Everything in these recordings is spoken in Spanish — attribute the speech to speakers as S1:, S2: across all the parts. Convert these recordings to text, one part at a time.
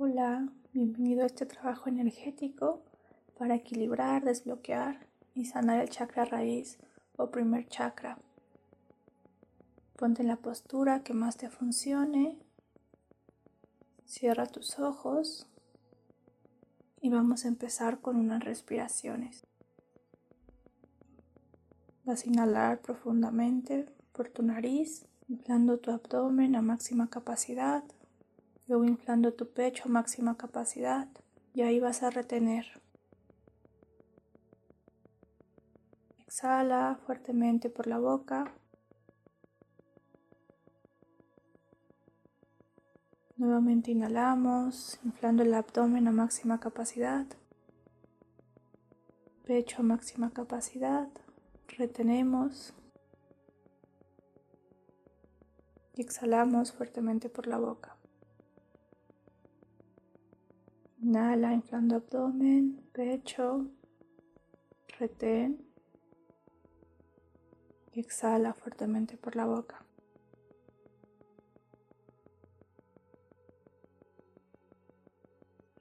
S1: Hola, bienvenido a este trabajo energético para equilibrar, desbloquear y sanar el chakra raíz o primer chakra. Ponte en la postura que más te funcione. Cierra tus ojos y vamos a empezar con unas respiraciones. Vas a inhalar profundamente por tu nariz, inflando tu abdomen a máxima capacidad, luego inflando tu pecho a máxima capacidad y ahí vas a retener. Exhala fuertemente por la boca. Nuevamente inhalamos, inflando el abdomen a máxima capacidad, pecho a máxima capacidad, retenemos y exhalamos fuertemente por la boca. Inhala inflando abdomen, pecho, retén y exhala fuertemente por la boca.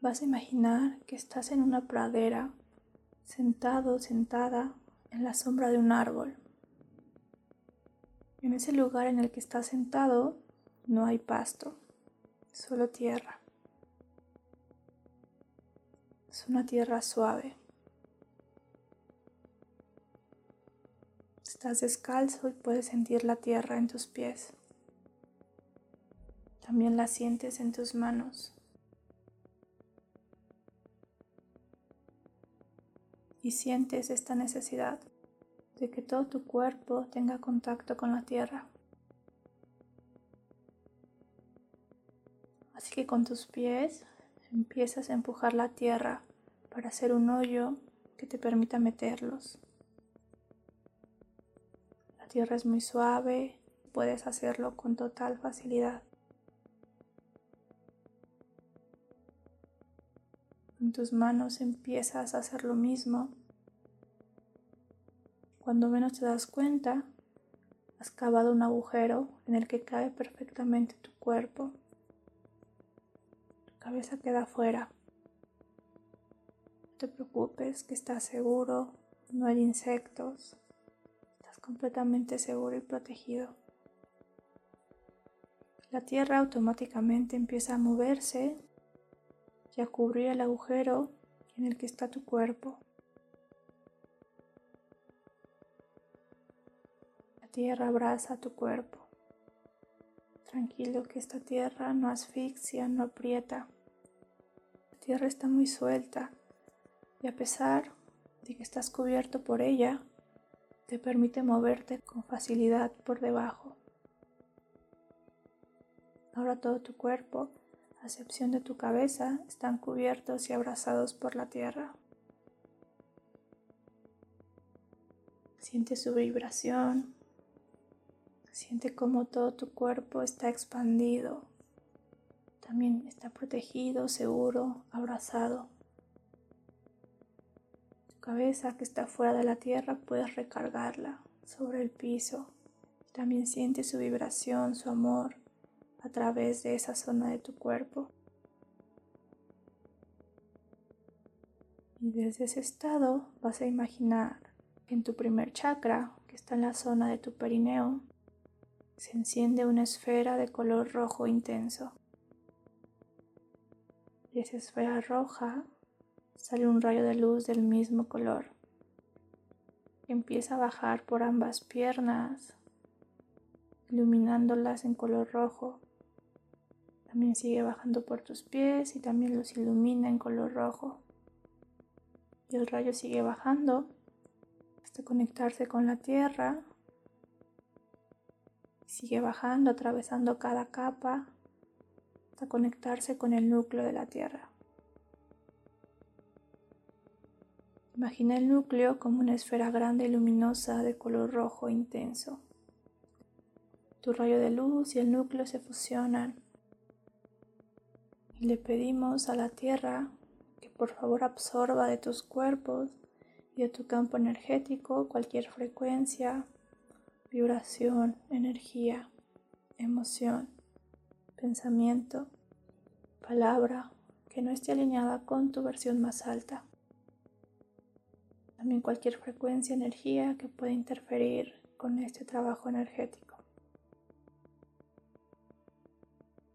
S1: Vas a imaginar que estás en una pradera, sentado, sentada en la sombra de un árbol. En ese lugar en el que estás sentado no hay pasto, solo tierra. Es una tierra suave. Estás descalzo y puedes sentir la tierra en tus pies. También la sientes en tus manos. y sientes esta necesidad de que todo tu cuerpo tenga contacto con la tierra. Así que con tus pies empiezas a empujar la tierra para hacer un hoyo que te permita meterlos. La tierra es muy suave, puedes hacerlo con total facilidad. En tus manos empiezas a hacer lo mismo. Cuando menos te das cuenta, has cavado un agujero en el que cabe perfectamente tu cuerpo. Tu cabeza queda afuera. Te preocupes, que estás seguro, no hay insectos. Estás completamente seguro y protegido. La tierra automáticamente empieza a moverse y a cubrir el agujero en el que está tu cuerpo. La tierra abraza tu cuerpo. Tranquilo que esta tierra no asfixia, no aprieta. La tierra está muy suelta y a pesar de que estás cubierto por ella, te permite moverte con facilidad por debajo. Ahora todo tu cuerpo a excepción de tu cabeza, están cubiertos y abrazados por la tierra. Siente su vibración, siente cómo todo tu cuerpo está expandido, también está protegido, seguro, abrazado. Cabeza que está fuera de la tierra puedes recargarla sobre el piso. También siente su vibración, su amor a través de esa zona de tu cuerpo. Y desde ese estado vas a imaginar que en tu primer chakra, que está en la zona de tu perineo, se enciende una esfera de color rojo intenso. De esa esfera roja sale un rayo de luz del mismo color. Empieza a bajar por ambas piernas, iluminándolas en color rojo también sigue bajando por tus pies y también los ilumina en color rojo. Y el rayo sigue bajando hasta conectarse con la tierra. Sigue bajando, atravesando cada capa hasta conectarse con el núcleo de la tierra. Imagina el núcleo como una esfera grande y luminosa de color rojo intenso. Tu rayo de luz y el núcleo se fusionan y le pedimos a la tierra que por favor absorba de tus cuerpos y de tu campo energético cualquier frecuencia, vibración, energía, emoción, pensamiento, palabra que no esté alineada con tu versión más alta. También cualquier frecuencia, energía que pueda interferir con este trabajo energético.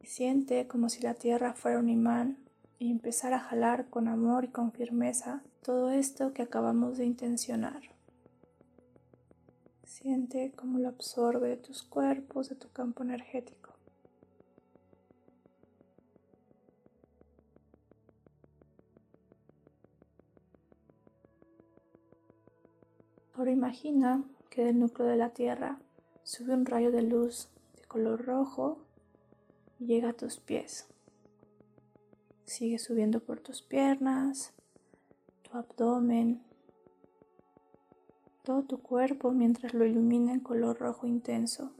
S1: Siente como si la tierra fuera un imán y empezar a jalar con amor y con firmeza todo esto que acabamos de intencionar. Siente cómo lo absorbe de tus cuerpos, de tu campo energético. Ahora imagina que del núcleo de la Tierra sube un rayo de luz de color rojo y llega a tus pies. Sigue subiendo por tus piernas, tu abdomen, todo tu cuerpo mientras lo ilumina en color rojo intenso.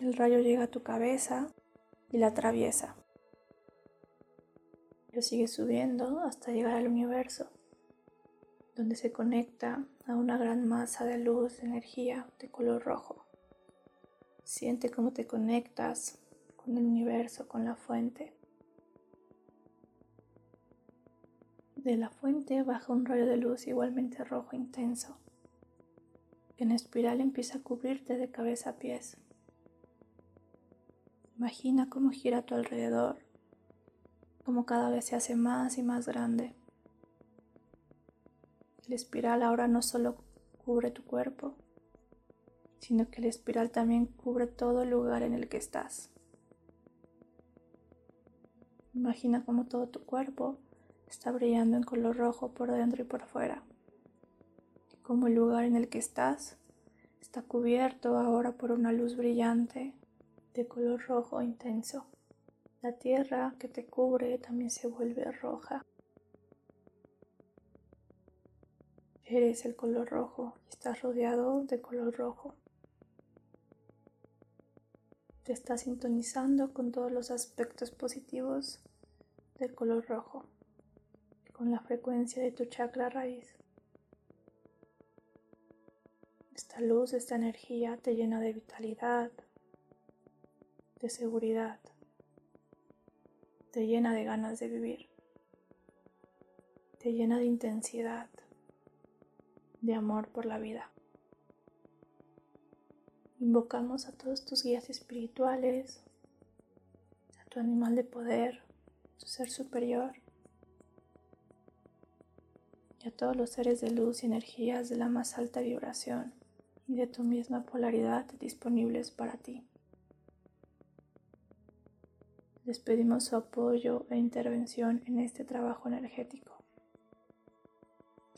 S1: El rayo llega a tu cabeza y la atraviesa sigue subiendo hasta llegar al universo, donde se conecta a una gran masa de luz, de energía de color rojo. Siente cómo te conectas con el universo, con la fuente. De la fuente baja un rayo de luz igualmente rojo intenso, que en espiral empieza a cubrirte de cabeza a pies. Imagina cómo gira a tu alrededor como cada vez se hace más y más grande. El espiral ahora no solo cubre tu cuerpo, sino que el espiral también cubre todo el lugar en el que estás. Imagina cómo todo tu cuerpo está brillando en color rojo por dentro y por fuera. Como el lugar en el que estás está cubierto ahora por una luz brillante de color rojo intenso. La tierra que te cubre también se vuelve roja. Eres el color rojo y estás rodeado de color rojo. Te estás sintonizando con todos los aspectos positivos del color rojo, con la frecuencia de tu chakra raíz. Esta luz, esta energía te llena de vitalidad, de seguridad te llena de ganas de vivir, te llena de intensidad, de amor por la vida. Invocamos a todos tus guías espirituales, a tu animal de poder, tu ser superior y a todos los seres de luz y energías de la más alta vibración y de tu misma polaridad disponibles para ti. Les pedimos su apoyo e intervención en este trabajo energético,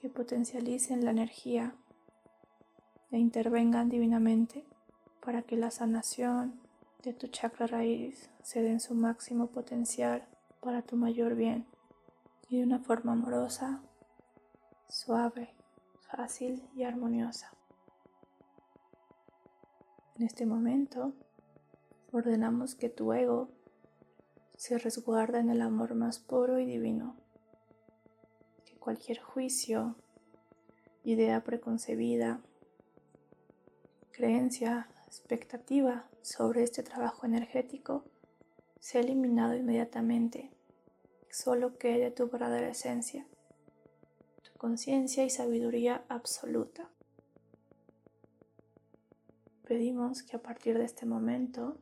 S1: que potencialicen la energía e intervengan divinamente para que la sanación de tu chakra raíz se dé en su máximo potencial para tu mayor bien y de una forma amorosa, suave, fácil y armoniosa. En este momento ordenamos que tu ego se resguarda en el amor más puro y divino, que cualquier juicio, idea preconcebida, creencia, expectativa sobre este trabajo energético sea eliminado inmediatamente, solo quede tu verdadera esencia, tu conciencia y sabiduría absoluta. Pedimos que a partir de este momento,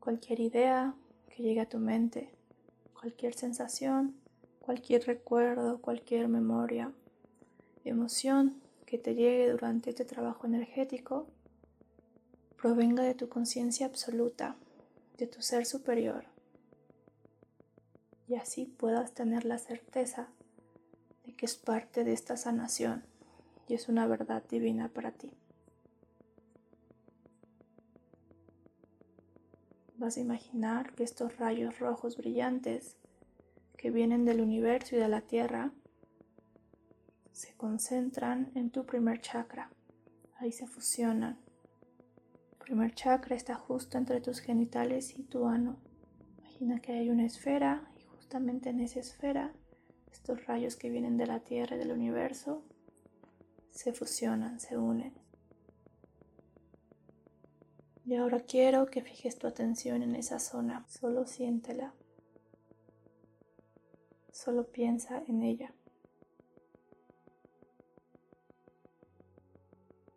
S1: cualquier idea, que llegue a tu mente, cualquier sensación, cualquier recuerdo, cualquier memoria, emoción que te llegue durante este trabajo energético, provenga de tu conciencia absoluta, de tu ser superior, y así puedas tener la certeza de que es parte de esta sanación y es una verdad divina para ti. Vas a imaginar que estos rayos rojos brillantes que vienen del universo y de la Tierra se concentran en tu primer chakra. Ahí se fusionan. El primer chakra está justo entre tus genitales y tu ano. Imagina que hay una esfera y justamente en esa esfera estos rayos que vienen de la Tierra y del universo se fusionan, se unen. Y ahora quiero que fijes tu atención en esa zona, solo siéntela, solo piensa en ella.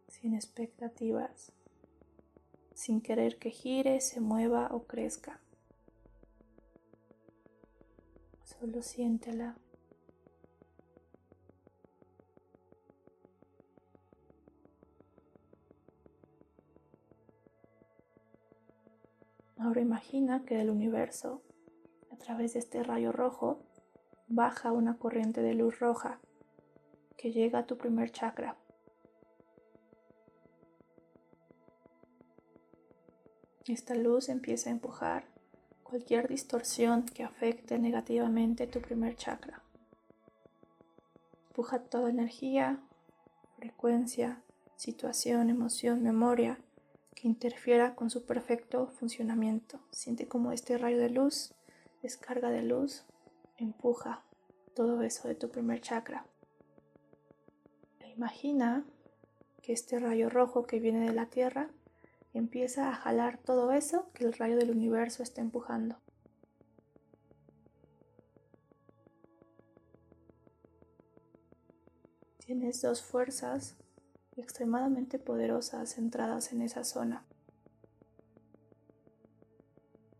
S1: Sin expectativas, sin querer que gire, se mueva o crezca. Solo siéntela. Imagina que del universo, a través de este rayo rojo, baja una corriente de luz roja que llega a tu primer chakra. Esta luz empieza a empujar cualquier distorsión que afecte negativamente tu primer chakra. Empuja toda energía, frecuencia, situación, emoción, memoria que interfiera con su perfecto funcionamiento. Siente como este rayo de luz, descarga de luz, empuja todo eso de tu primer chakra. E imagina que este rayo rojo que viene de la Tierra empieza a jalar todo eso que el rayo del universo está empujando. Tienes dos fuerzas extremadamente poderosas centradas en esa zona.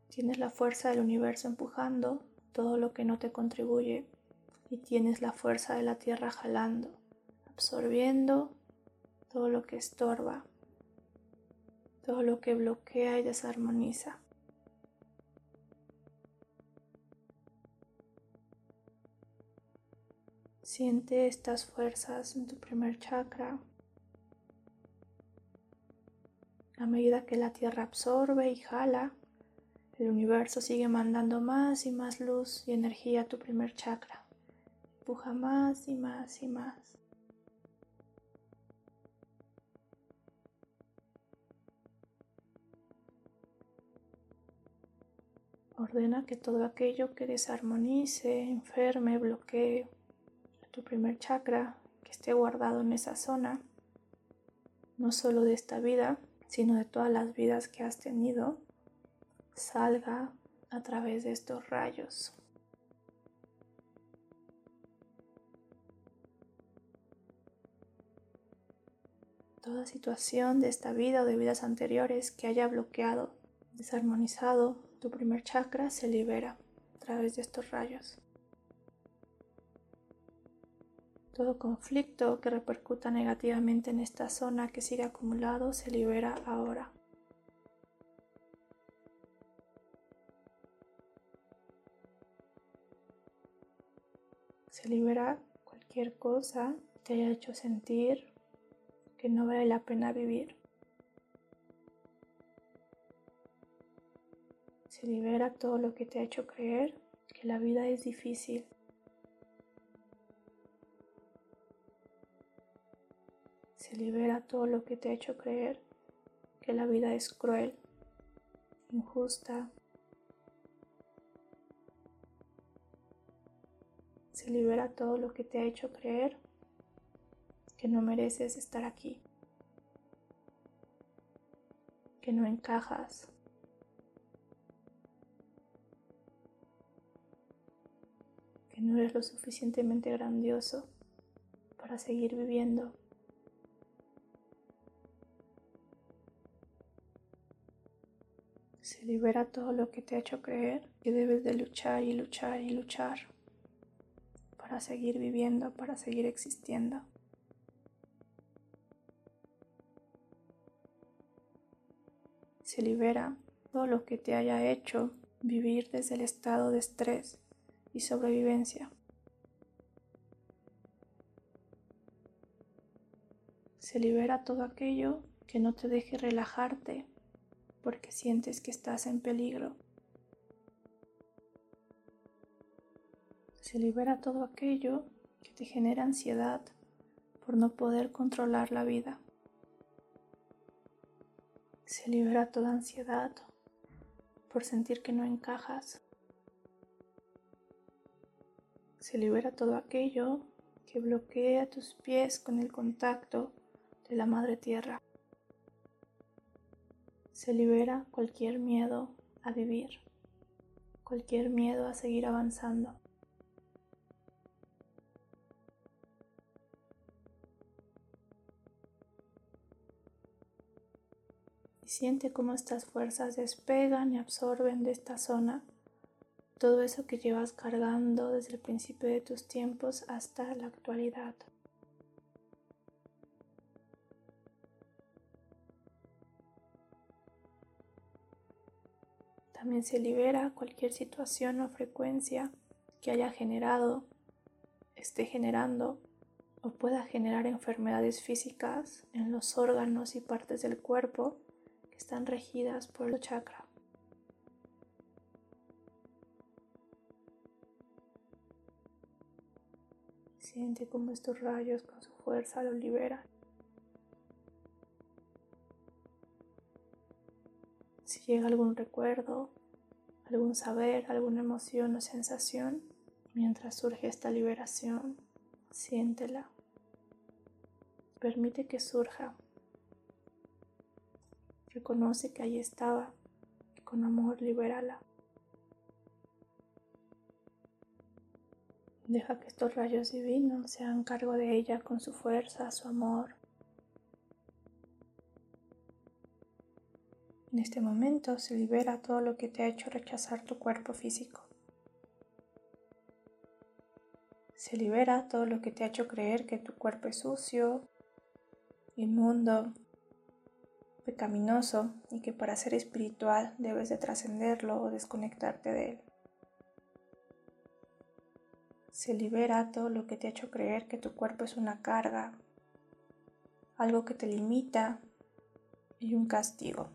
S1: Tienes la fuerza del universo empujando todo lo que no te contribuye y tienes la fuerza de la tierra jalando, absorbiendo todo lo que estorba, todo lo que bloquea y desarmoniza. Siente estas fuerzas en tu primer chakra, A medida que la Tierra absorbe y jala, el universo sigue mandando más y más luz y energía a tu primer chakra. Empuja más y más y más. Ordena que todo aquello que desarmonice, enferme, bloquee tu primer chakra, que esté guardado en esa zona, no solo de esta vida, sino de todas las vidas que has tenido, salga a través de estos rayos. Toda situación de esta vida o de vidas anteriores que haya bloqueado, desarmonizado tu primer chakra se libera a través de estos rayos. Todo conflicto que repercuta negativamente en esta zona que sigue acumulado se libera ahora. Se libera cualquier cosa que te haya hecho sentir que no vale la pena vivir. Se libera todo lo que te ha hecho creer que la vida es difícil se libera todo lo que te ha hecho creer que la vida es cruel, injusta. Se libera todo lo que te ha hecho creer que no mereces estar aquí, que no encajas. que no eres lo suficientemente grandioso para seguir viviendo. Se libera todo lo que te ha hecho creer que debes de luchar y luchar y luchar para seguir viviendo, para seguir existiendo. Se libera todo lo que te haya hecho vivir desde el estado de estrés y sobrevivencia. Se libera todo aquello que no te deje relajarte porque sientes que estás en peligro. Se libera todo aquello que te genera ansiedad por no poder controlar la vida. Se libera toda ansiedad por sentir que no encajas. Se libera todo aquello que bloquea tus pies con el contacto de la madre tierra. Se libera cualquier miedo a vivir, cualquier miedo a seguir avanzando. Y siente cómo estas fuerzas despegan y absorben de esta zona todo eso que llevas cargando desde el principio de tus tiempos hasta la actualidad. También se libera cualquier situación o frecuencia que haya generado, esté generando o pueda generar enfermedades físicas en los órganos y partes del cuerpo que están regidas por el chakra. Siente cómo estos rayos con su fuerza lo liberan. Si llega algún recuerdo, algún saber, alguna emoción o sensación, mientras surge esta liberación, siéntela. Permite que surja. Reconoce que ahí estaba y con amor libérala. Deja que estos rayos divinos se hagan cargo de ella con su fuerza, su amor. En este momento se libera todo lo que te ha hecho rechazar tu cuerpo físico. Se libera todo lo que te ha hecho creer que tu cuerpo es sucio, inmundo, pecaminoso y que para ser espiritual debes de trascenderlo o desconectarte de él se libera todo lo que te ha hecho creer que tu cuerpo es una carga, algo que te limita y un castigo.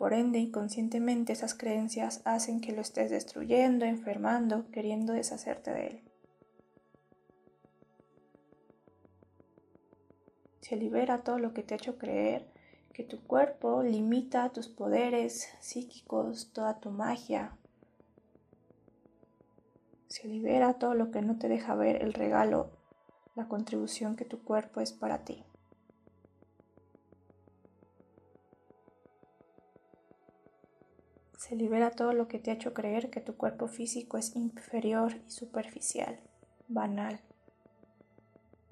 S1: Por ende, inconscientemente esas creencias hacen que lo estés destruyendo, enfermando, queriendo deshacerte de él. Se libera todo lo que te ha hecho creer que tu cuerpo limita tus poderes psíquicos, toda tu magia, se libera todo lo que no te deja ver el regalo, la contribución que tu cuerpo es para ti. Se libera todo lo que te ha hecho creer que tu cuerpo físico es inferior y superficial, banal,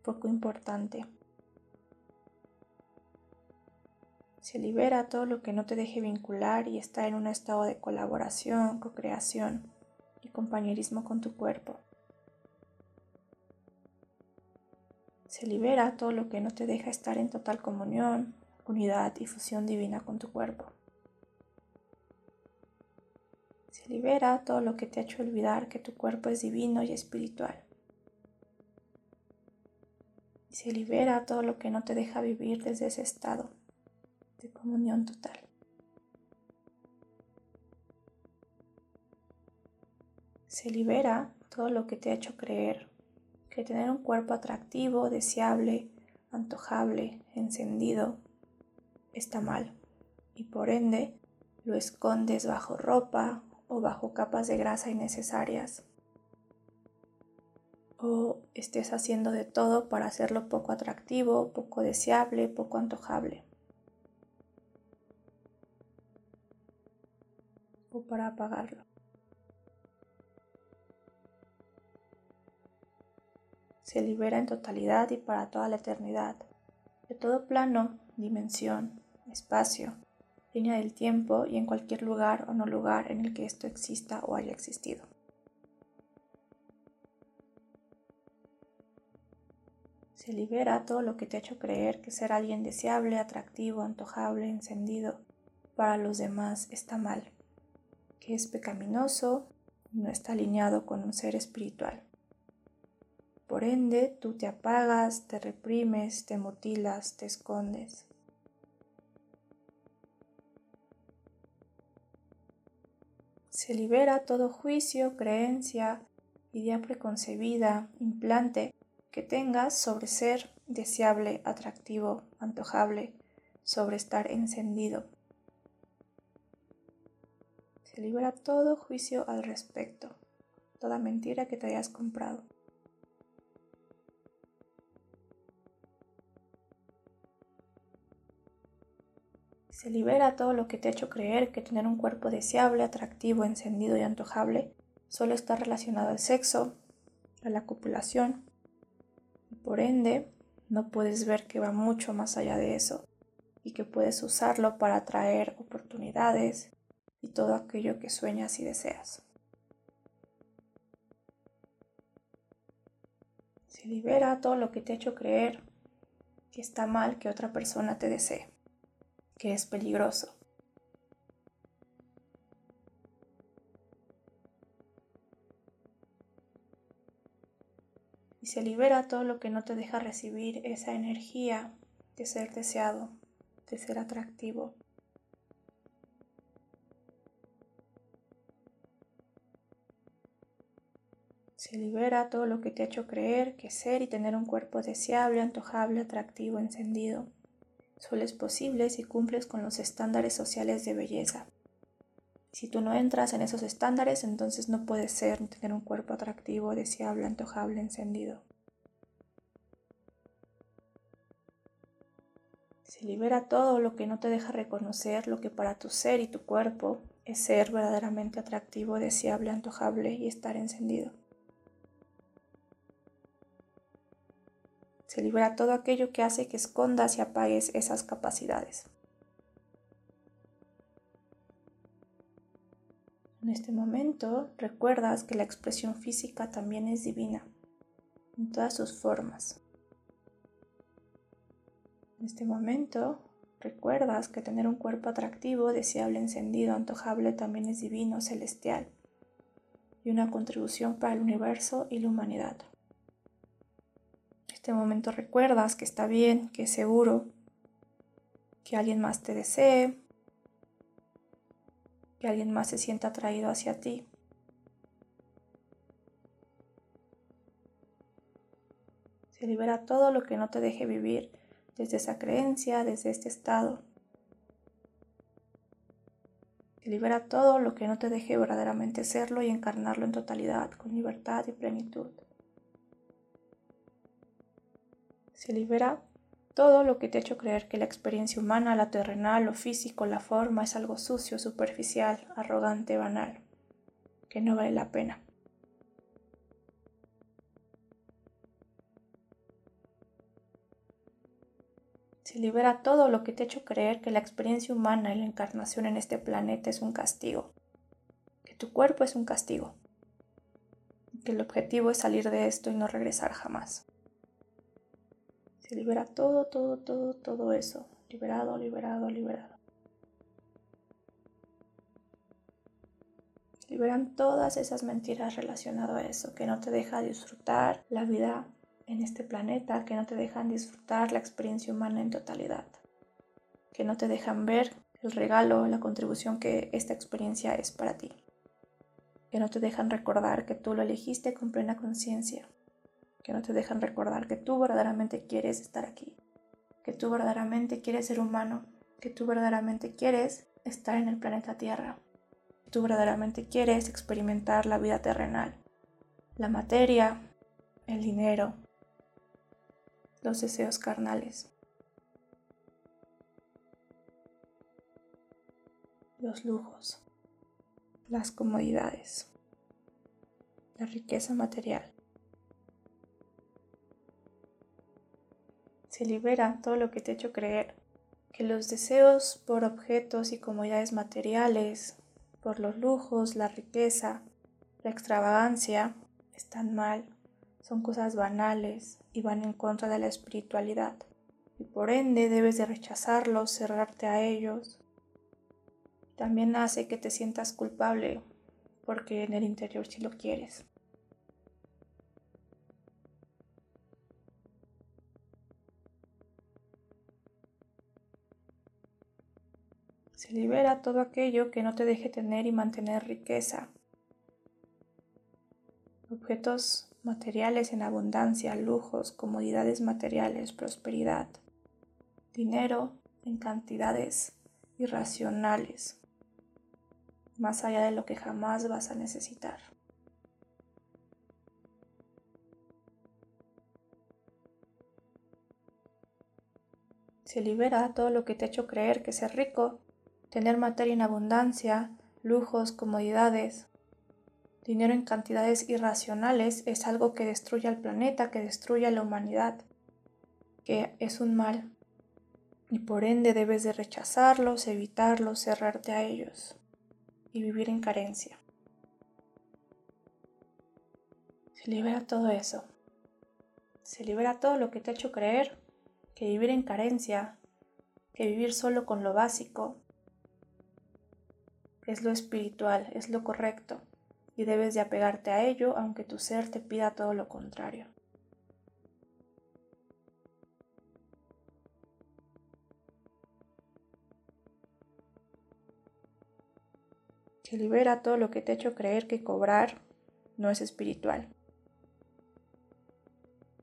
S1: poco importante. Se libera todo lo que no te deje vincular y está en un estado de colaboración, co-creación y compañerismo con tu cuerpo. Se libera todo lo que no te deja estar en total comunión, unidad y fusión divina con tu cuerpo. Se libera todo lo que te ha hecho olvidar que tu cuerpo es divino y espiritual. Se libera todo lo que no te deja vivir desde ese estado de comunión total. se libera todo lo que te ha hecho creer que tener un cuerpo atractivo, deseable, antojable, encendido, está mal y por ende lo escondes bajo ropa o bajo capas de grasa innecesarias o estés haciendo de todo para hacerlo poco atractivo, poco deseable, poco antojable. O para apagarlo. se libera en totalidad y para toda la eternidad, de todo plano, dimensión, espacio, línea del tiempo y en cualquier lugar o no lugar en el que esto exista o haya existido. Se libera todo lo que te ha hecho creer que ser alguien deseable, atractivo, antojable, encendido para los demás está mal, que es pecaminoso y no está alineado con un ser espiritual. Por ende, tú te apagas, te reprimes, te mutilas, te escondes. Se libera todo juicio, creencia, idea preconcebida, implante que tengas sobre ser deseable, atractivo, antojable, sobre estar encendido. Se libera todo juicio al respecto, toda mentira que te hayas comprado. Se libera todo lo que te ha hecho creer que tener un cuerpo deseable, atractivo, encendido y antojable solo está relacionado al sexo, a la copulación. Y por ende, no puedes ver que va mucho más allá de eso y que puedes usarlo para atraer oportunidades y todo aquello que sueñas y deseas. Se libera todo lo que te ha hecho creer que está mal que otra persona te desee, que es peligroso. Y se libera todo lo que no te deja recibir esa energía de ser deseado, de ser atractivo. Se libera todo lo que te ha hecho creer que ser y tener un cuerpo deseable, antojable, atractivo, encendido solo es posible si cumples con los estándares sociales de belleza. Si tú no entras en esos estándares, entonces no puedes ser tener un cuerpo atractivo, deseable, antojable, encendido. Se libera todo lo que no te deja reconocer lo que para tu ser y tu cuerpo es ser verdaderamente atractivo, deseable, antojable y estar encendido. Se libera todo aquello que hace que escondas y apagues esas capacidades. En este momento recuerdas que la expresión física también es divina, en todas sus formas. En este momento recuerdas que tener un cuerpo atractivo, deseable, encendido, antojable también es divino, celestial y una contribución para el universo y la humanidad este momento recuerdas que está bien, que es seguro, que alguien más te desee, que alguien más se sienta atraído hacia ti. Se libera todo lo que no te deje vivir desde esa creencia, desde este estado. Se libera todo lo que no te deje verdaderamente serlo y encarnarlo en totalidad, con libertad y plenitud. Se libera todo lo que te ha hecho creer que la experiencia humana, la terrenal, lo físico, la forma es algo sucio, superficial, arrogante, banal, que no vale la pena. Se libera todo lo que te ha hecho creer que la experiencia humana y la encarnación en este planeta es un castigo, que tu cuerpo es un castigo, que el objetivo es salir de esto y no regresar jamás. Se libera todo, todo, todo, todo eso. Liberado, liberado, liberado. liberan todas esas mentiras relacionadas a eso, que no te deja disfrutar la vida en este planeta, que no te dejan disfrutar la experiencia humana en totalidad, que no te dejan ver el regalo, la contribución que esta experiencia es para ti, que no te dejan recordar que tú lo elegiste con plena conciencia, que no te dejan recordar que tú verdaderamente quieres estar aquí, que tú verdaderamente quieres ser humano, que tú verdaderamente quieres estar en el planeta Tierra, que tú verdaderamente quieres experimentar la vida terrenal, la materia, el dinero, los deseos carnales, los lujos, las comodidades, la riqueza material. Se libera todo lo que te ha hecho creer, que los deseos por objetos y comodidades materiales, por los lujos, la riqueza, la extravagancia, están mal, son cosas banales y van en contra de la espiritualidad. Y por ende debes de rechazarlos, cerrarte a ellos. También hace que te sientas culpable porque en el interior sí lo quieres. Se libera todo aquello que no te deje tener y mantener riqueza. Objetos materiales en abundancia, lujos, comodidades materiales, prosperidad, dinero en cantidades irracionales, más allá de lo que jamás vas a necesitar. Se libera todo lo que te ha hecho creer que ser rico, tener materia en abundancia, lujos, comodidades, dinero en cantidades irracionales es algo que destruye al planeta, que destruye a la humanidad, que es un mal. Y por ende debes de rechazarlos, evitarlos, cerrarte a ellos y vivir en carencia. Se libera todo eso. Se libera todo lo que te ha hecho creer que vivir en carencia, que vivir solo con lo básico, es lo espiritual, es lo correcto, y debes de apegarte a ello aunque tu ser te pida todo lo contrario. Se libera todo lo que te ha hecho creer que cobrar no es espiritual.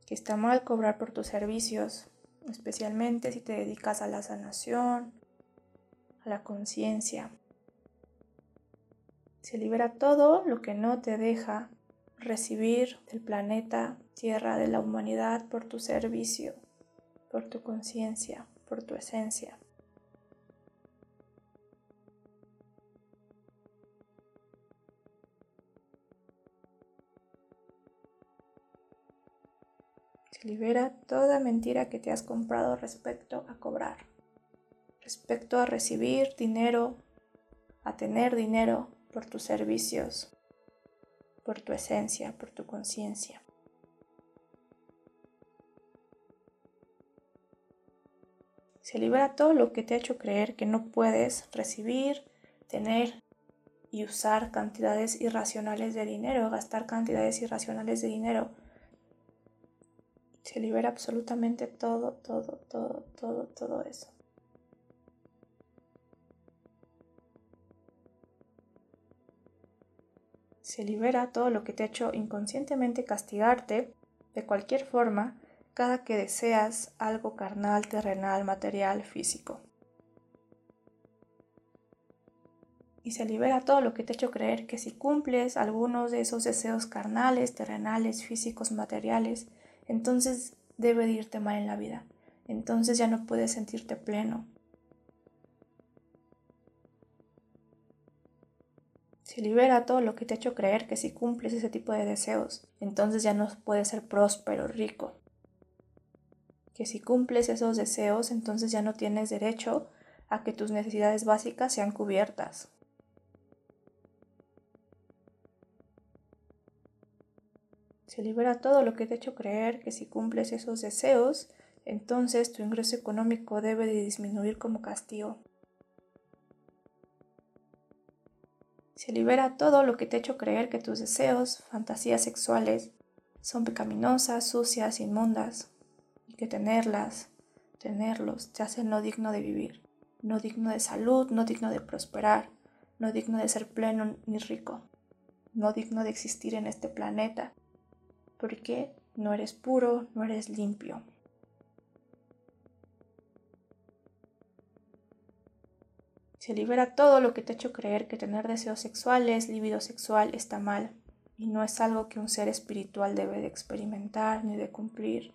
S1: Que está mal cobrar por tus servicios, especialmente si te dedicas a la sanación, a la conciencia. Se libera todo lo que no te deja recibir del planeta Tierra, de la humanidad, por tu servicio, por tu conciencia, por tu esencia. libera toda mentira que te has comprado respecto a cobrar, respecto a recibir dinero, a tener dinero por tus servicios, por tu esencia, por tu conciencia. Se libera todo lo que te ha hecho creer que no puedes recibir, tener y usar cantidades irracionales de dinero, gastar cantidades irracionales de dinero se libera absolutamente todo, todo, todo, todo, todo eso. Se libera todo lo que te ha hecho inconscientemente castigarte de cualquier forma cada que deseas algo carnal, terrenal, material, físico. Y se libera todo lo que te ha hecho creer que si cumples algunos de esos deseos carnales, terrenales, físicos, materiales, entonces debe de irte mal en la vida. Entonces ya no puedes sentirte pleno. Se libera todo lo que te ha hecho creer que si cumples ese tipo de deseos, entonces ya no puedes ser próspero, rico. Que si cumples esos deseos, entonces ya no tienes derecho a que tus necesidades básicas sean cubiertas. Se libera todo lo que te ha hecho creer que si cumples esos deseos, entonces tu ingreso económico debe de disminuir como castigo. Se libera todo lo que te ha hecho creer que tus deseos, fantasías sexuales, son pecaminosas, sucias, inmundas, y que tenerlas, tenerlos, te hace no digno de vivir, no digno de salud, no digno de prosperar, no digno de ser pleno ni rico, no digno de existir en este planeta porque no eres puro, no eres limpio. Se libera todo lo que te ha hecho creer que tener deseos sexuales, libido sexual está mal y no es algo que un ser espiritual debe de experimentar, ni de cumplir,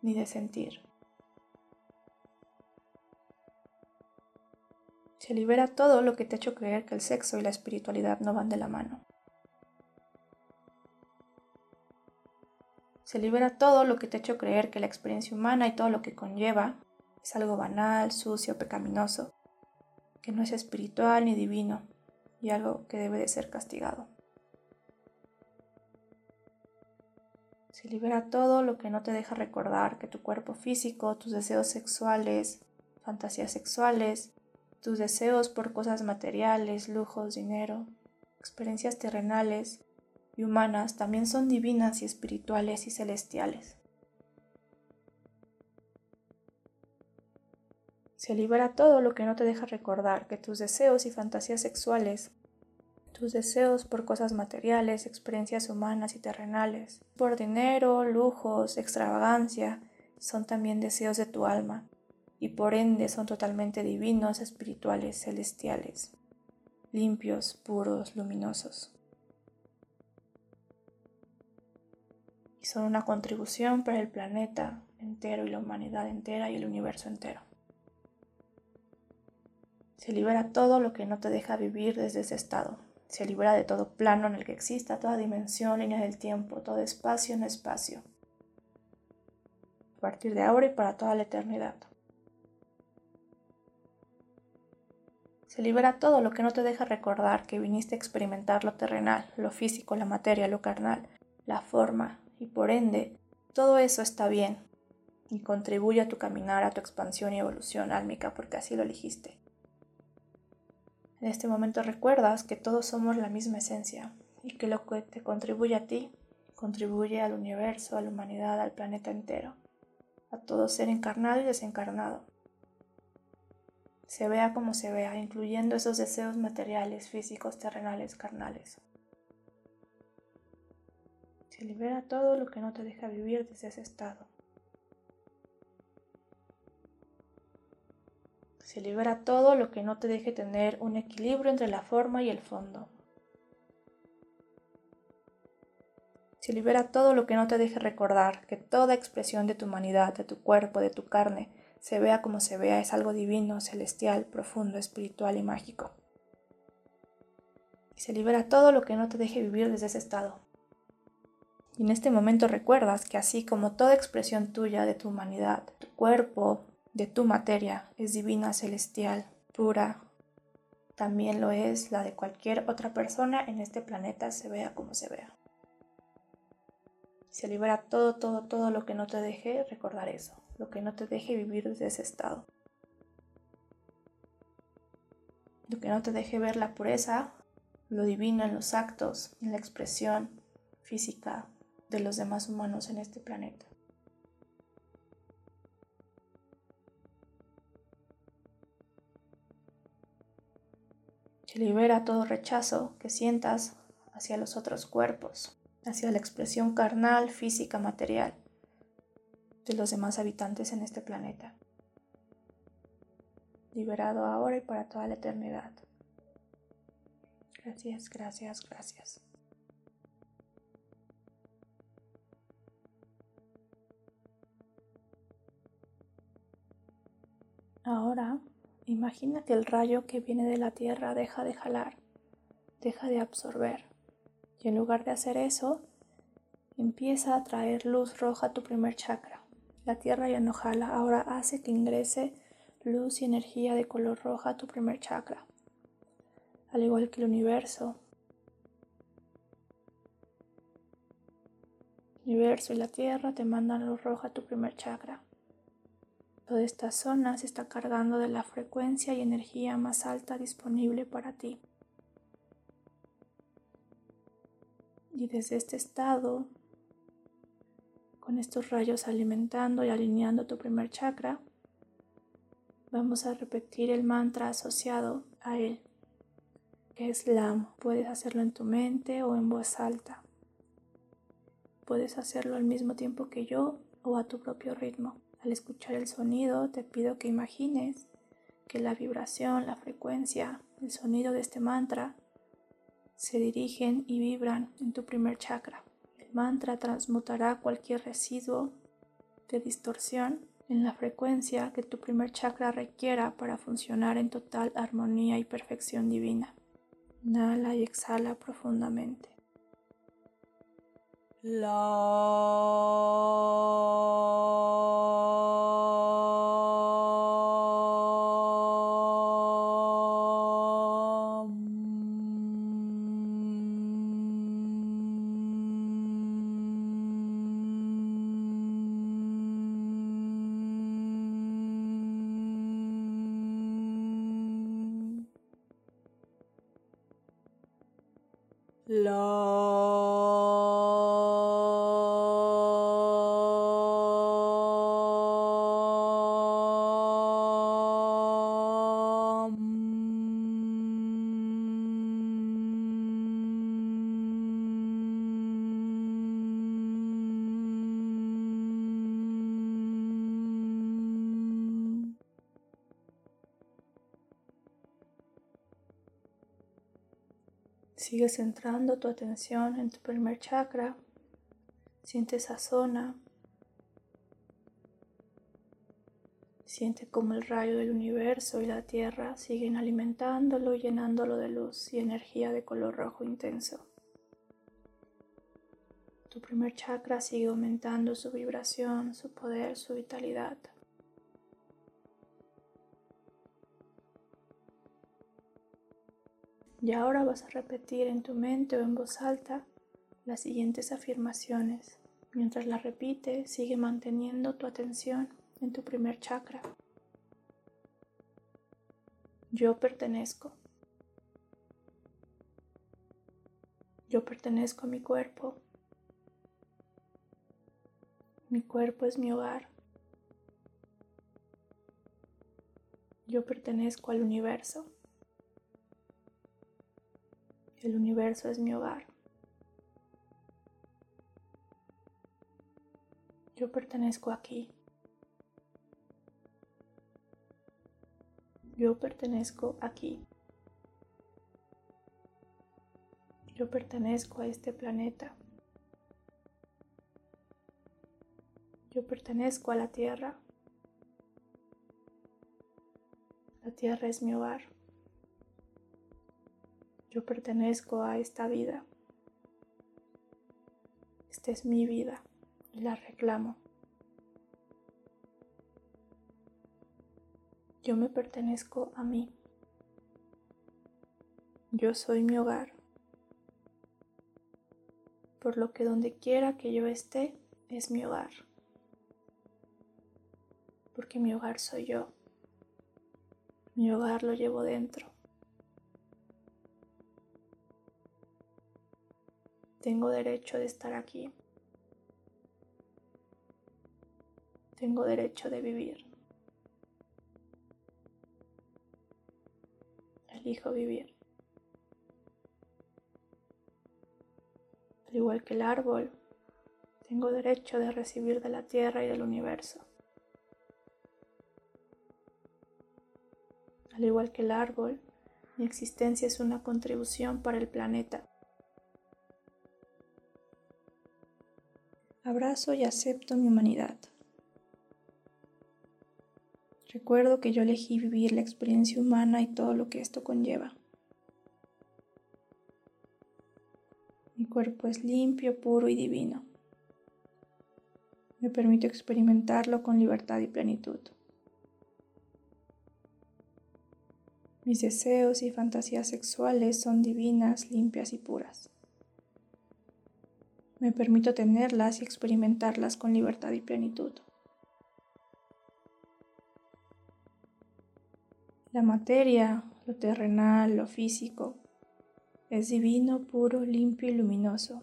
S1: ni de sentir. Se libera todo lo que te ha hecho creer que el sexo y la espiritualidad no van de la mano. Se libera todo lo que te ha hecho creer que la experiencia humana y todo lo que conlleva es algo banal, sucio, pecaminoso, que no es espiritual ni divino y algo que debe de ser castigado. Se libera todo lo que no te deja recordar que tu cuerpo físico, tus deseos sexuales, fantasías sexuales, tus deseos por cosas materiales, lujos, dinero, experiencias terrenales, y humanas también son divinas y espirituales y celestiales. Se libera todo lo que no te deja recordar que tus deseos y fantasías sexuales, tus deseos por cosas materiales, experiencias humanas y terrenales, por dinero, lujos, extravagancia, son también deseos de tu alma y por ende son totalmente divinos, espirituales, celestiales, limpios, puros, luminosos. y son una contribución para el planeta entero y la humanidad entera y el universo entero. Se libera todo lo que no te deja vivir desde ese estado. Se libera de todo plano en el que exista, toda dimensión, línea del tiempo, todo espacio en espacio. A partir de ahora y para toda la eternidad. Se libera todo lo que no te deja recordar que viniste a experimentar lo terrenal, lo físico, la materia, lo carnal, la forma, y por ende, todo eso está bien y contribuye a tu caminar, a tu expansión y evolución álmica, porque así lo elegiste. En este momento recuerdas que todos somos la misma esencia y que lo que te contribuye a ti contribuye al universo, a la humanidad, al planeta entero, a todo ser encarnado y desencarnado se vea como se vea, incluyendo esos deseos materiales, físicos, terrenales, carnales. Se libera todo lo que no te deja vivir desde ese estado. Se libera todo lo que no te deje tener un equilibrio entre la forma y el fondo. Se libera todo lo que no te deje recordar que toda expresión de tu humanidad, de tu cuerpo, de tu carne, se vea como se vea, es algo divino, celestial, profundo, espiritual y mágico. Y se libera todo lo que no te deje vivir desde ese estado. Y en este momento recuerdas que así como toda expresión tuya de tu humanidad, tu cuerpo, de tu materia, es divina, celestial, pura, también lo es la de cualquier otra persona en este planeta, se vea como se vea. Se libera todo, todo, todo lo que no te deje recordar eso lo que no te deje vivir desde ese estado. Lo que no te deje ver la pureza, lo divino en los actos, en la expresión física de los demás humanos en este planeta. Se libera todo rechazo que sientas hacia los otros cuerpos, hacia la expresión carnal, física, material de los demás habitantes en este planeta. Liberado ahora y para toda la eternidad. Gracias, gracias, gracias. Ahora, imagina que el rayo que viene de la Tierra deja de jalar, deja de absorber. Y en lugar de hacer eso, empieza a traer luz roja a tu primer chakra. La tierra ya no jala, ahora hace que ingrese luz y energía de color roja a tu primer chakra. Al igual que el universo. Universo y la tierra te mandan luz roja a tu primer chakra. Toda esta zona se está cargando de la frecuencia y energía más alta disponible para ti. Y desde este estado con estos rayos alimentando y alineando tu primer chakra, vamos a repetir el mantra asociado a él, que es LAM. Puedes hacerlo en tu mente o en voz alta. Puedes hacerlo al mismo tiempo que yo o a tu propio ritmo. Al escuchar el sonido, te pido que imagines que la vibración, la frecuencia, el sonido de este mantra se dirigen y vibran en tu primer chakra mantra transmutará cualquier residuo de distorsión en la frecuencia que tu primer chakra requiera para funcionar en total armonía y perfección divina. Inhala y exhala profundamente. Love. Sigue centrando tu atención en tu primer chakra. Siente esa zona. Siente como el rayo del universo y la tierra siguen alimentándolo llenándolo de luz y energía de color rojo intenso. Tu primer chakra sigue aumentando su vibración, su poder, su vitalidad. Y ahora vas a repetir en tu mente o en voz alta las siguientes afirmaciones. Mientras las repites, sigue manteniendo tu atención en tu primer chakra. Yo pertenezco. Yo pertenezco a mi cuerpo. Mi cuerpo es mi hogar. Yo pertenezco al universo. El universo es mi hogar. Yo pertenezco aquí. Yo pertenezco aquí. Yo pertenezco a este planeta. Yo pertenezco a la Tierra. La Tierra es mi hogar. Yo pertenezco a esta vida. Esta es mi vida y la reclamo. Yo me pertenezco a mí. Yo soy mi hogar. Por lo que donde quiera que yo esté es mi hogar. Porque mi hogar soy yo. Mi hogar lo llevo dentro. Tengo derecho de estar aquí. Tengo derecho de vivir. elijo vivir. Al igual que el árbol, tengo derecho de recibir de la tierra y del universo. Al igual que el árbol, mi existencia es una contribución para el planeta. Abrazo y acepto mi humanidad. Recuerdo que yo elegí vivir la experiencia humana y todo lo que esto conlleva. Mi cuerpo es limpio, puro y divino. Me permito experimentarlo con libertad y plenitud. Mis deseos y fantasías sexuales son divinas, limpias y puras. Me permito tenerlas y experimentarlas con libertad y plenitud. La materia, lo terrenal, lo físico, es divino, puro, limpio y luminoso.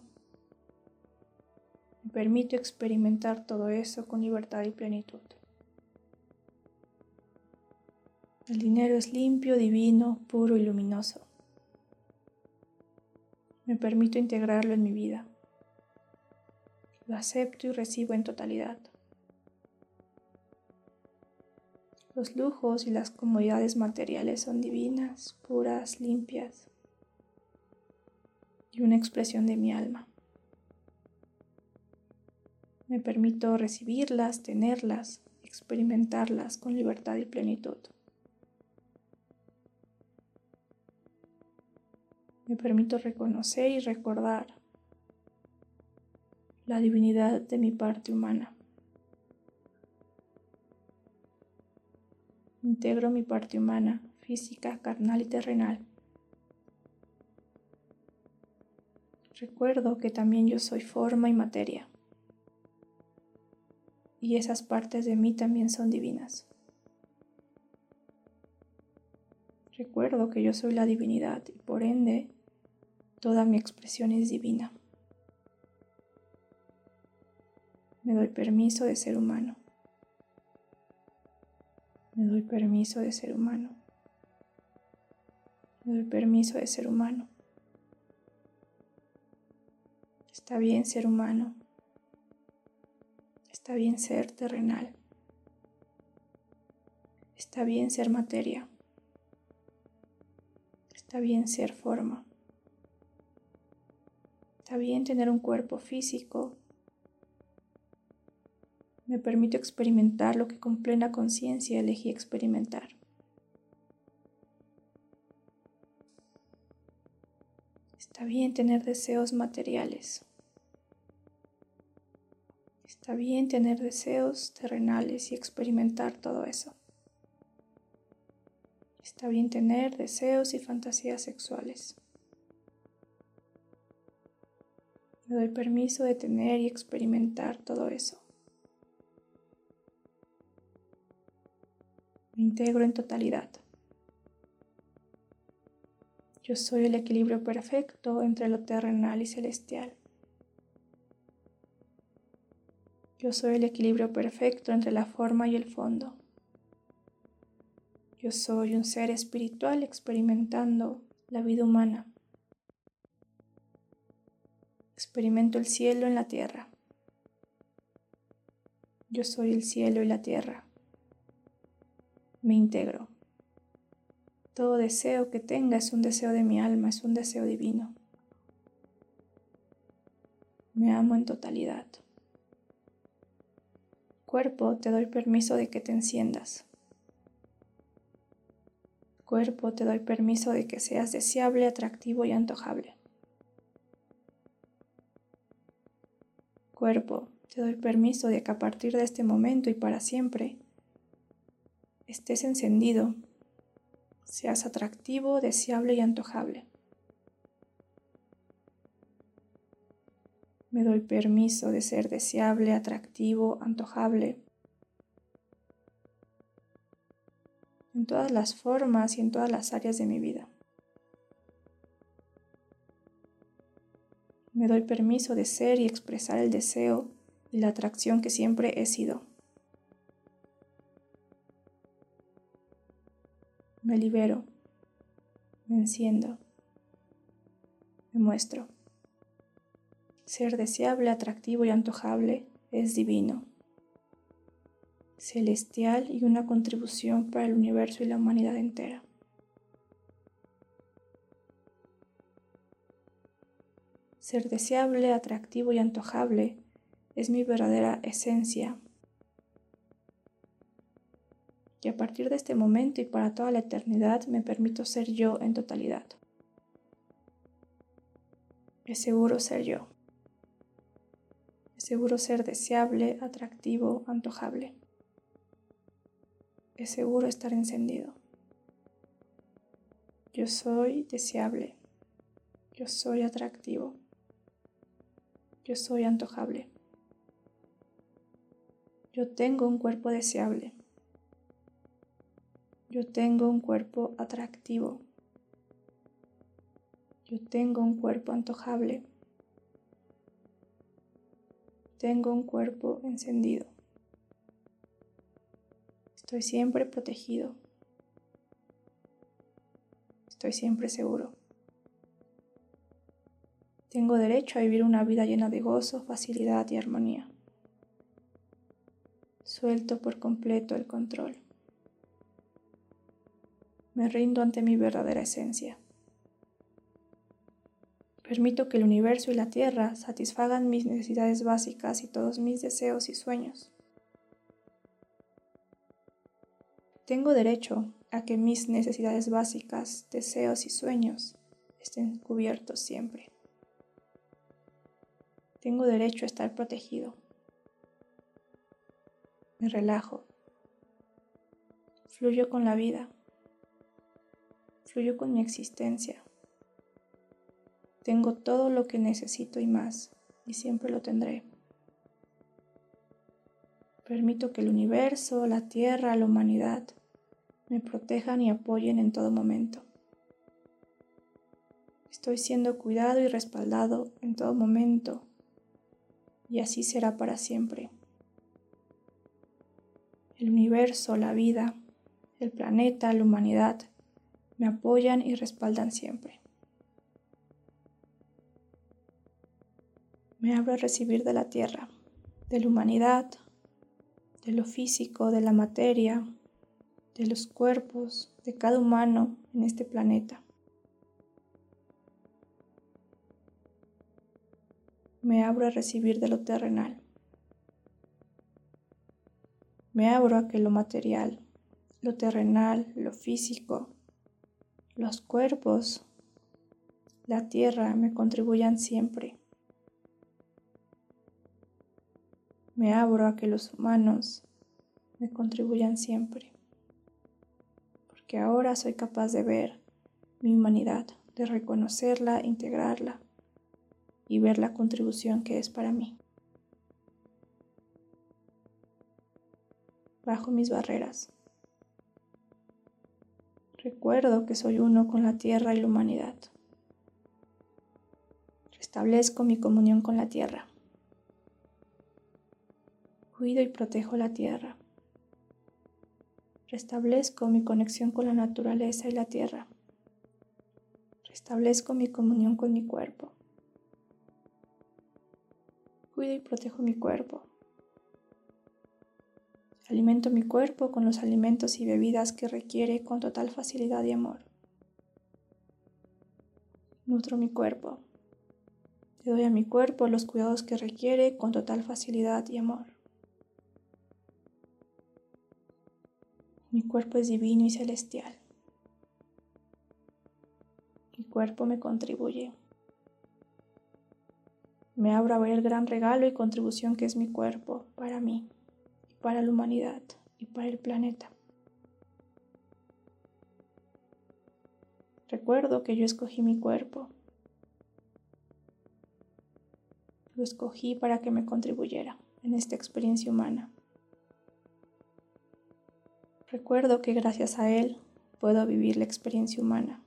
S1: Me permito experimentar todo eso con libertad y plenitud. El dinero es limpio, divino, puro y luminoso. Me permito integrarlo en mi vida. Lo acepto y recibo en totalidad. Los lujos y las comodidades materiales son divinas, puras, limpias y una expresión de mi alma. Me permito recibirlas, tenerlas, experimentarlas con libertad y plenitud. Me permito reconocer y recordar la divinidad de mi parte humana. Integro mi parte humana, física, carnal y terrenal. Recuerdo que también yo soy forma y materia. Y esas partes de mí también son divinas. Recuerdo que yo soy la divinidad y por ende toda mi expresión es divina. Me doy permiso de ser humano. Me doy permiso de ser humano. Me doy permiso de ser humano. Está bien ser humano. Está bien ser terrenal. Está bien ser materia. Está bien ser forma. Está bien tener un cuerpo físico, Me permito experimentar lo que con plena conciencia elegí experimentar. Está bien tener deseos materiales. Está bien tener deseos terrenales y experimentar todo eso. Está bien tener deseos y fantasías sexuales. Me doy permiso de tener y experimentar todo eso. Integro en totalidad. Yo soy el equilibrio perfecto entre lo terrenal y celestial. Yo soy el equilibrio perfecto entre la forma y el fondo. Yo soy un ser espiritual experimentando la vida humana. Experimento el cielo en la tierra. Yo soy el cielo y la tierra. Me integro. Todo deseo que tenga es un deseo de mi alma, es un deseo divino. Me amo en totalidad. Cuerpo, te doy permiso de que te enciendas. Cuerpo, te doy permiso de que seas deseable, atractivo y antojable. Cuerpo, te doy permiso de que a partir de este momento y para siempre estés encendido, seas atractivo, deseable y antojable. Me doy permiso de ser deseable, atractivo, antojable. En todas las formas y en todas las áreas de mi vida. Me doy permiso de ser y expresar el deseo y la atracción que siempre he sido. Me libero, me enciendo, me muestro. Ser deseable, atractivo y antojable es divino, celestial y una contribución para el universo y la humanidad entera. Ser deseable, atractivo y antojable es mi verdadera esencia y a partir de este momento y para toda la eternidad me permito ser yo en totalidad. Es seguro ser yo. Es seguro ser deseable, atractivo, antojable. Es seguro estar encendido. Yo soy deseable. Yo soy atractivo. Yo soy antojable. Yo tengo un cuerpo deseable. Yo tengo un cuerpo atractivo. Yo tengo un cuerpo antojable. Tengo un cuerpo encendido. Estoy siempre protegido. Estoy siempre seguro. Tengo derecho a vivir una vida llena de gozo, facilidad y armonía. Suelto por completo el control. Me rindo ante mi verdadera esencia. Permito que el universo y la tierra satisfagan mis necesidades básicas y todos mis deseos y sueños. Tengo derecho a que mis necesidades básicas, deseos y sueños estén cubiertos siempre. Tengo derecho a estar protegido. Me relajo. Fluyo con la vida fluyo con mi existencia. Tengo todo lo que necesito y más, y siempre lo tendré. Permito que el universo, la tierra, la humanidad me protejan y apoyen en todo momento. Estoy siendo cuidado y respaldado en todo momento, y así será para siempre. El universo, la vida, el planeta, la humanidad me apoyan y respaldan siempre. Me abro a recibir de la tierra, de la humanidad, de lo físico, de la materia, de los cuerpos, de cada humano en este planeta. Me abro a recibir de lo terrenal, Me abro a que lo material, lo terrenal, lo físico, los cuerpos, la tierra me contribuyan siempre. Me abro a que los humanos me contribuyan siempre. Porque ahora soy capaz de ver mi humanidad, de reconocerla, integrarla y ver la contribución que es para mí. Bajo mis barreras. Recuerdo que soy uno con la tierra y la humanidad. Restablezco mi comunión con la tierra. Cuido y protejo la tierra. Restablezco mi conexión con la naturaleza y la tierra. Restablezco mi comunión con mi cuerpo. Cuido y protejo mi cuerpo. Alimento mi cuerpo con los alimentos y bebidas que requiere con total facilidad y amor. Nutro mi cuerpo. Le doy a mi cuerpo los cuidados que requiere con total facilidad y amor. Mi cuerpo es divino y celestial. Mi cuerpo me contribuye. Me abro a ver el gran regalo y contribución que es mi cuerpo para mí para la humanidad y para el planeta. Recuerdo que yo escogí mi cuerpo. Lo escogí para que me contribuyera en esta experiencia humana. Recuerdo que gracias a él puedo vivir la experiencia humana.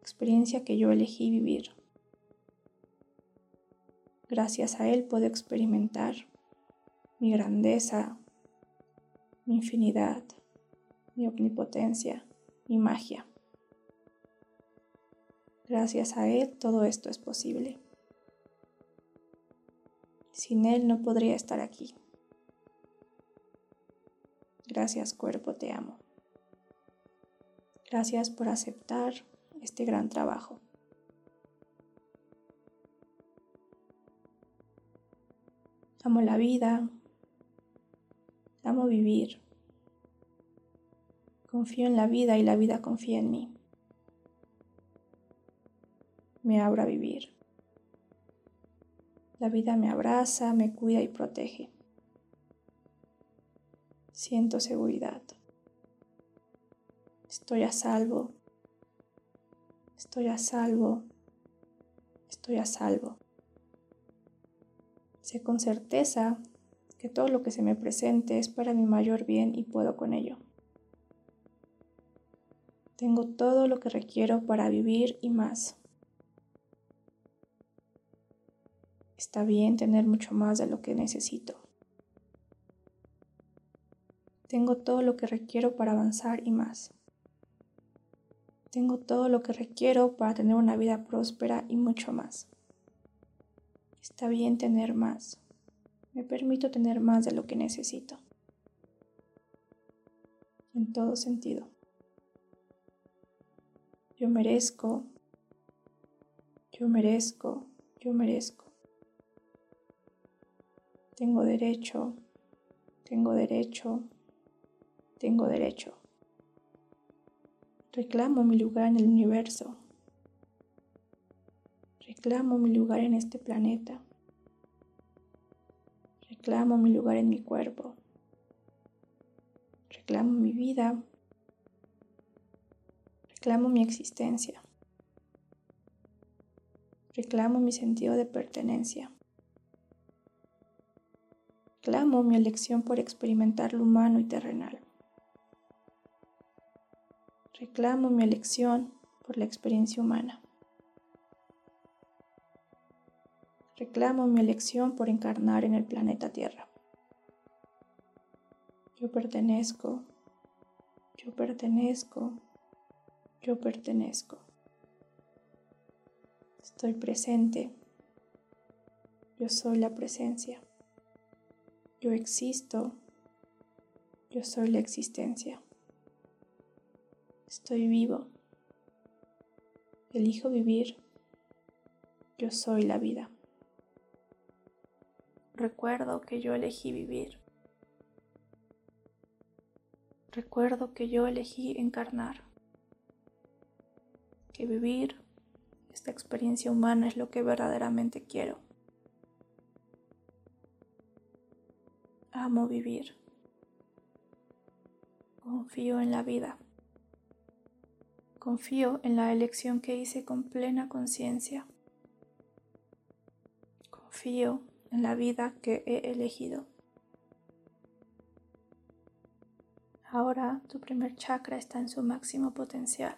S1: Experiencia que yo elegí vivir. Gracias a él puedo experimentar mi grandeza, mi infinidad, mi omnipotencia, mi magia. Gracias a Él todo esto es posible. Sin Él no podría estar aquí. Gracias cuerpo, te amo. Gracias por aceptar este gran trabajo. Amo la vida, Amo vivir. Confío en la vida y la vida confía en mí. Me abro a vivir. La vida me abraza, me cuida y protege. Siento seguridad. Estoy a salvo. Estoy a salvo. Estoy a salvo. Sé con certeza que todo lo que se me presente es para mi mayor bien y puedo con ello. Tengo todo lo que requiero para vivir y más. Está bien tener mucho más de lo que necesito. Tengo todo lo que requiero para avanzar y más. Tengo todo lo que requiero para tener una vida próspera y mucho más. Está bien tener más. Me permito tener más de lo que necesito. En todo sentido. Yo merezco, yo merezco, yo merezco. Tengo derecho, tengo derecho, tengo derecho. Reclamo mi lugar en el universo. Reclamo mi lugar en este planeta. Reclamo mi lugar en mi cuerpo. Reclamo mi vida. Reclamo mi existencia. Reclamo mi sentido de pertenencia. Reclamo mi elección por experimentar lo humano y terrenal. Reclamo mi elección por la experiencia humana. Reclamo mi elección por encarnar en el planeta Tierra. Yo pertenezco, yo pertenezco, yo pertenezco. Estoy presente, yo soy la presencia. Yo existo, yo soy la existencia. Estoy vivo, elijo vivir, yo soy la vida. Recuerdo que yo elegí vivir. recuerdo que yo elegí encarnar, que vivir esta experiencia humana es lo que verdaderamente quiero. Amo vivir. Confío en la vida. Confío en la elección que hice con plena conciencia. Confío en la vida que he elegido. Ahora tu primer chakra está en su máximo potencial.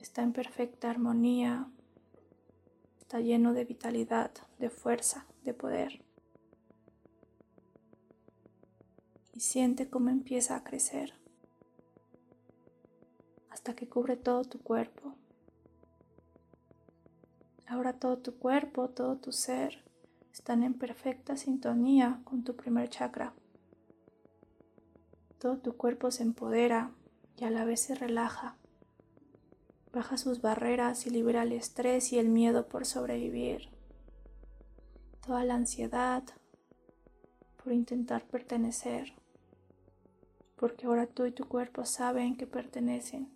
S1: Está en perfecta armonía. Está lleno de vitalidad, de fuerza, de poder. Y siente cómo empieza a crecer hasta que cubre todo tu cuerpo. Ahora todo tu cuerpo, todo tu ser están en perfecta sintonía con tu primer chakra. Todo tu cuerpo se empodera y a la vez se relaja. Baja sus barreras y libera el estrés y el miedo por sobrevivir. Toda la ansiedad por intentar pertenecer. Porque ahora tú y tu cuerpo saben que pertenecen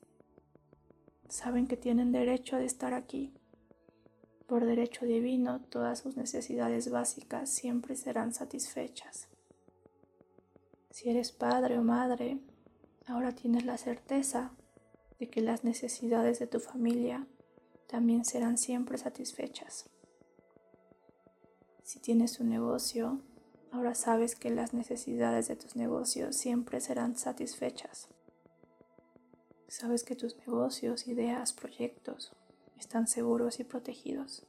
S1: saben que tienen derecho de estar aquí. Por derecho divino, todas sus necesidades básicas siempre serán satisfechas. Si eres padre o madre, ahora tienes la certeza de que las necesidades de tu familia también serán siempre satisfechas. Si tienes un negocio, ahora sabes que las necesidades de tus negocios siempre serán satisfechas. Sabes que tus negocios, ideas, proyectos están seguros y protegidos.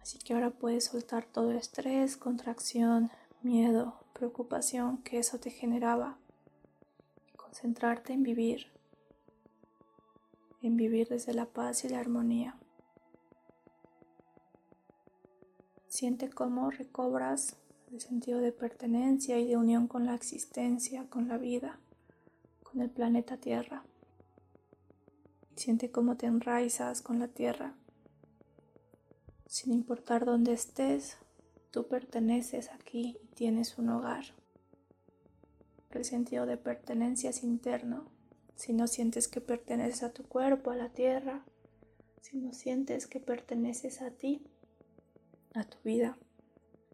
S1: Así que ahora puedes soltar todo estrés, contracción, miedo, preocupación que eso te generaba y concentrarte en vivir, en vivir desde la paz y la armonía. Siente cómo recobras el sentido de pertenencia y de unión con la existencia, con la vida con el planeta Tierra. Siente cómo te enraizas con la Tierra. Sin importar dónde estés, tú perteneces aquí y tienes un hogar. El sentido de pertenencia es interno. Si no sientes que perteneces a tu cuerpo, a la tierra, si no sientes que perteneces a ti, a tu vida,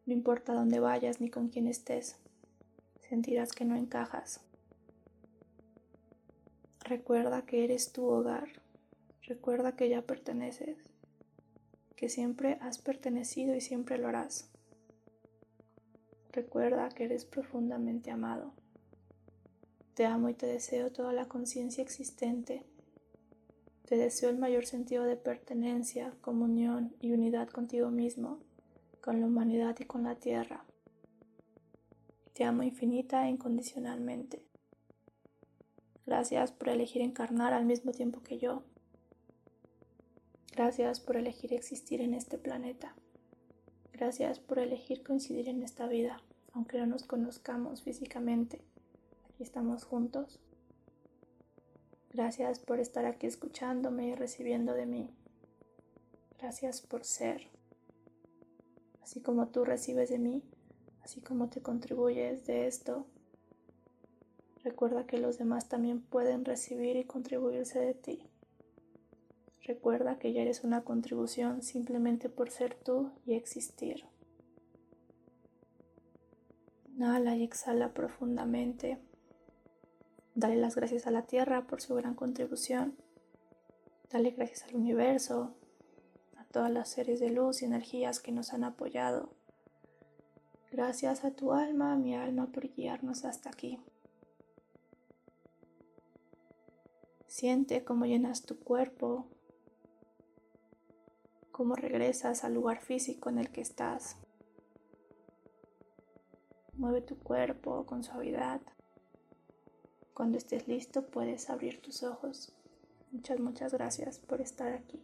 S1: no importa dónde vayas ni con quién estés, sentirás que no encajas. Recuerda que eres tu hogar. Recuerda que ya perteneces, que siempre has pertenecido y siempre lo harás. Recuerda que eres profundamente amado. Te amo y te deseo toda la conciencia existente. Te deseo el mayor sentido de pertenencia, comunión y unidad contigo mismo, con la humanidad y con la tierra. Te amo infinita e incondicionalmente. Gracias por elegir encarnar al mismo tiempo que yo. Gracias por elegir existir en este planeta. Gracias por elegir coincidir en esta vida, aunque no nos conozcamos físicamente. Aquí estamos juntos. Gracias por estar aquí escuchándome y recibiendo de mí. Gracias por ser. Así como tú recibes de mí, así como te contribuyes de esto, Recuerda que los demás también pueden recibir y contribuirse de ti. Recuerda que ya eres una contribución simplemente por ser tú y existir. Inhala y exhala profundamente. Dale las gracias a la tierra por su gran contribución. Dale gracias al universo, a todas las series de luz y energías que nos han apoyado. Gracias a tu alma, mi alma, por guiarnos hasta aquí. Siente cómo llenas tu cuerpo, cómo regresas al lugar físico en el que estás. Mueve tu cuerpo con suavidad. Cuando estés listo puedes abrir tus ojos. Muchas, muchas gracias por estar aquí.